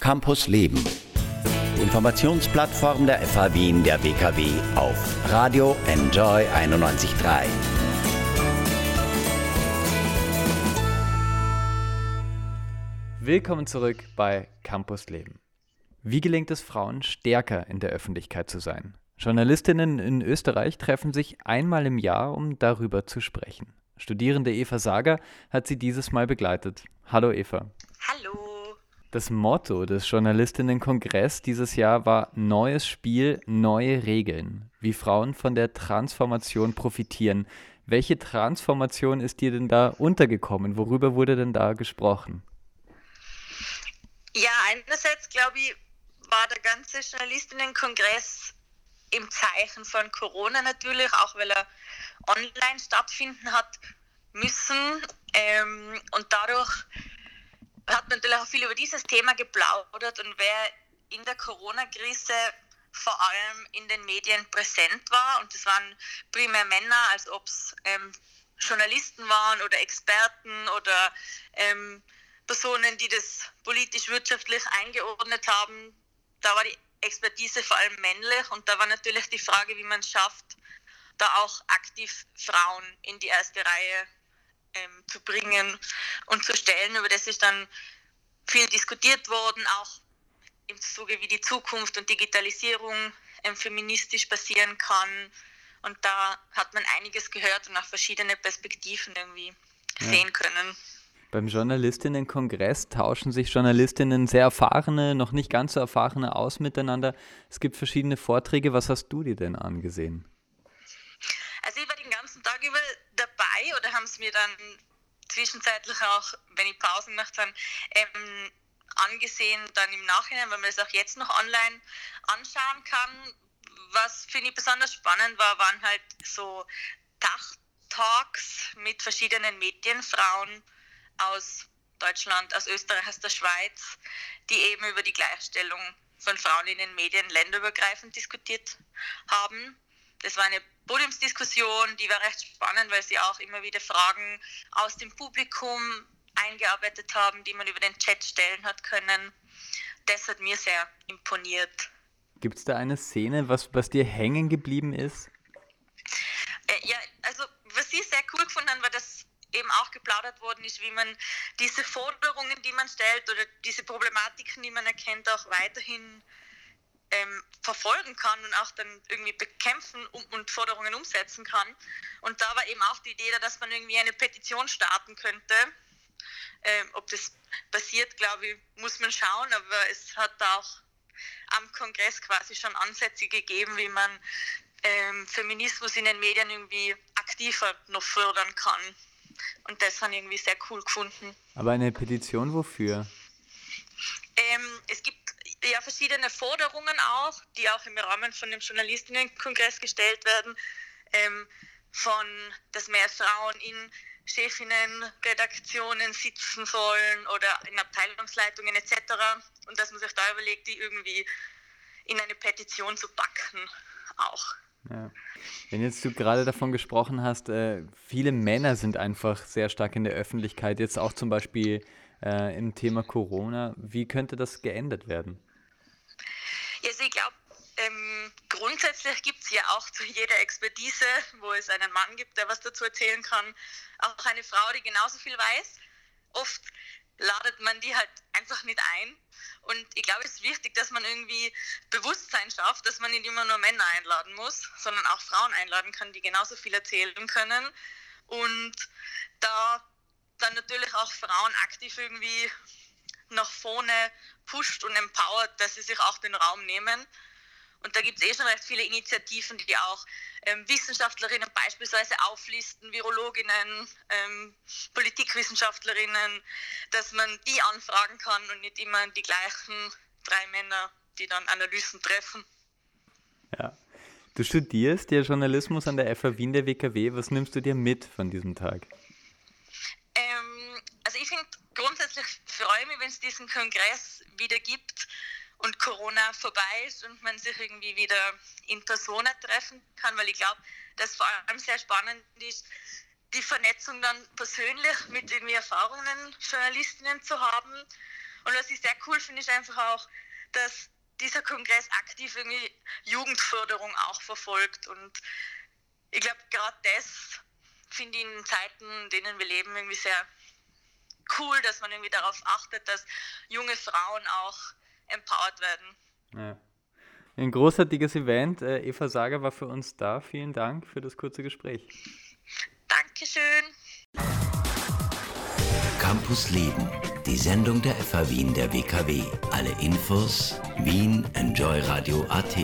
Campus Leben. Informationsplattform der FH Wien der WKW auf Radio Enjoy 91.3. Willkommen zurück bei Campus Leben. Wie gelingt es Frauen, stärker in der Öffentlichkeit zu sein? Journalistinnen in Österreich treffen sich einmal im Jahr, um darüber zu sprechen. Studierende Eva Sager hat sie dieses Mal begleitet. Hallo Eva. Hallo. Das Motto des Journalistinnenkongress dieses Jahr war Neues Spiel, neue Regeln. Wie Frauen von der Transformation profitieren. Welche Transformation ist dir denn da untergekommen? Worüber wurde denn da gesprochen? Ja, einerseits glaube ich, war der ganze Journalistinnenkongress im Zeichen von Corona natürlich, auch weil er online stattfinden hat müssen. Ähm, und dadurch hat natürlich auch viel über dieses Thema geplaudert und wer in der Corona-Krise vor allem in den Medien präsent war, und das waren primär Männer, als ob es ähm, Journalisten waren oder Experten oder ähm, Personen, die das politisch-wirtschaftlich eingeordnet haben, da war die Expertise vor allem männlich und da war natürlich die Frage, wie man es schafft, da auch aktiv Frauen in die erste Reihe ähm, zu bringen und zu stellen. Über das ist dann viel diskutiert worden, auch im Zuge, wie die Zukunft und Digitalisierung ähm, feministisch passieren kann. Und da hat man einiges gehört und auch verschiedene Perspektiven irgendwie ja. sehen können. Beim Journalistinnenkongress tauschen sich Journalistinnen sehr erfahrene, noch nicht ganz so erfahrene aus miteinander. Es gibt verschiedene Vorträge. Was hast du dir denn angesehen? Also ich war den ganzen Tag über dabei oder haben es mir dann zwischenzeitlich auch, wenn ich Pausen gemacht habe, ähm, angesehen, dann im Nachhinein, weil man das auch jetzt noch online anschauen kann. Was finde ich besonders spannend war, waren halt so Dachtalks mit verschiedenen Medienfrauen aus Deutschland, aus Österreich, aus der Schweiz, die eben über die Gleichstellung von Frauen in den Medien länderübergreifend diskutiert haben. Das war eine Podiumsdiskussion, die war recht spannend, weil sie auch immer wieder Fragen aus dem Publikum eingearbeitet haben, die man über den Chat stellen hat können. Das hat mir sehr imponiert. Gibt es da eine Szene, was, was dir hängen geblieben ist? Äh, ja, also was ich sehr cool gefunden habe, war, dass eben auch geplaudert worden ist, wie man diese Forderungen, die man stellt oder diese Problematiken, die man erkennt, auch weiterhin ähm, verfolgen kann und auch dann irgendwie bekämpfen und, und, Forderungen umsetzen kann. Und da war eben auch die Idee, dass man irgendwie eine Petition starten könnte. Ähm, ob das passiert, glaube ich, muss man schauen, aber es hat da auch am Kongress quasi schon Ansätze gegeben, wie man ähm, Feminismus in den Medien irgendwie aktiver noch fördern kann. Und das habe ich irgendwie sehr cool gefunden. Aber eine Petition wofür? Ähm, es gibt ja verschiedene Forderungen auch, die auch im Rahmen von dem Journalistinnenkongress gestellt werden, ähm, von, dass mehr Frauen in Chefinnen, Redaktionen sitzen sollen oder in Abteilungsleitungen etc. Und dass man sich da überlegt, die irgendwie in eine Petition zu packen auch. Ja. Wenn jetzt du gerade davon gesprochen hast, äh, viele Männer sind einfach sehr stark in der Öffentlichkeit, jetzt auch zum Beispiel äh, im Thema Corona. Wie könnte das geändert werden? Ja, also ich glaube, ähm, grundsätzlich gibt es ja auch zu jeder Expertise, wo es einen Mann gibt, der was dazu erzählen kann, auch eine Frau, die genauso viel weiß. Oft ladet man die halt einfach nicht ein. Und ich glaube, es ist wichtig, dass man irgendwie Bewusstsein schafft, dass man nicht immer nur Männer einladen muss, sondern auch Frauen einladen kann, die genauso viel erzählen können. Und da dann natürlich auch Frauen aktiv irgendwie nach vorne pusht und empowert, dass sie sich auch den Raum nehmen. Und da gibt es eh schon recht viele Initiativen, die auch ähm, Wissenschaftlerinnen beispielsweise auflisten, Virologinnen, ähm, Politikwissenschaftlerinnen, dass man die anfragen kann und nicht immer die gleichen drei Männer, die dann Analysen treffen. Ja. Du studierst ja Journalismus an der FH Wien der WKW. Was nimmst du dir mit von diesem Tag? Ähm, also ich finde grundsätzlich freue mich, wenn es diesen Kongress wieder gibt und Corona vorbei ist und man sich irgendwie wieder in Persona treffen kann, weil ich glaube, dass vor allem sehr spannend ist, die Vernetzung dann persönlich mit irgendwie erfahrenen Journalistinnen zu haben Und was ich sehr cool finde, ist einfach auch, dass dieser Kongress aktiv irgendwie Jugendförderung auch verfolgt. Und ich glaube, gerade das finde ich in Zeiten, in denen wir leben, irgendwie sehr cool, dass man irgendwie darauf achtet, dass junge Frauen auch empowered werden. Ja. Ein großartiges Event. Äh, Eva Sager war für uns da. Vielen Dank für das kurze Gespräch. Dankeschön. Campus Leben, die Sendung der FH Wien der WKW. Alle Infos Wien Enjoy Radio AT.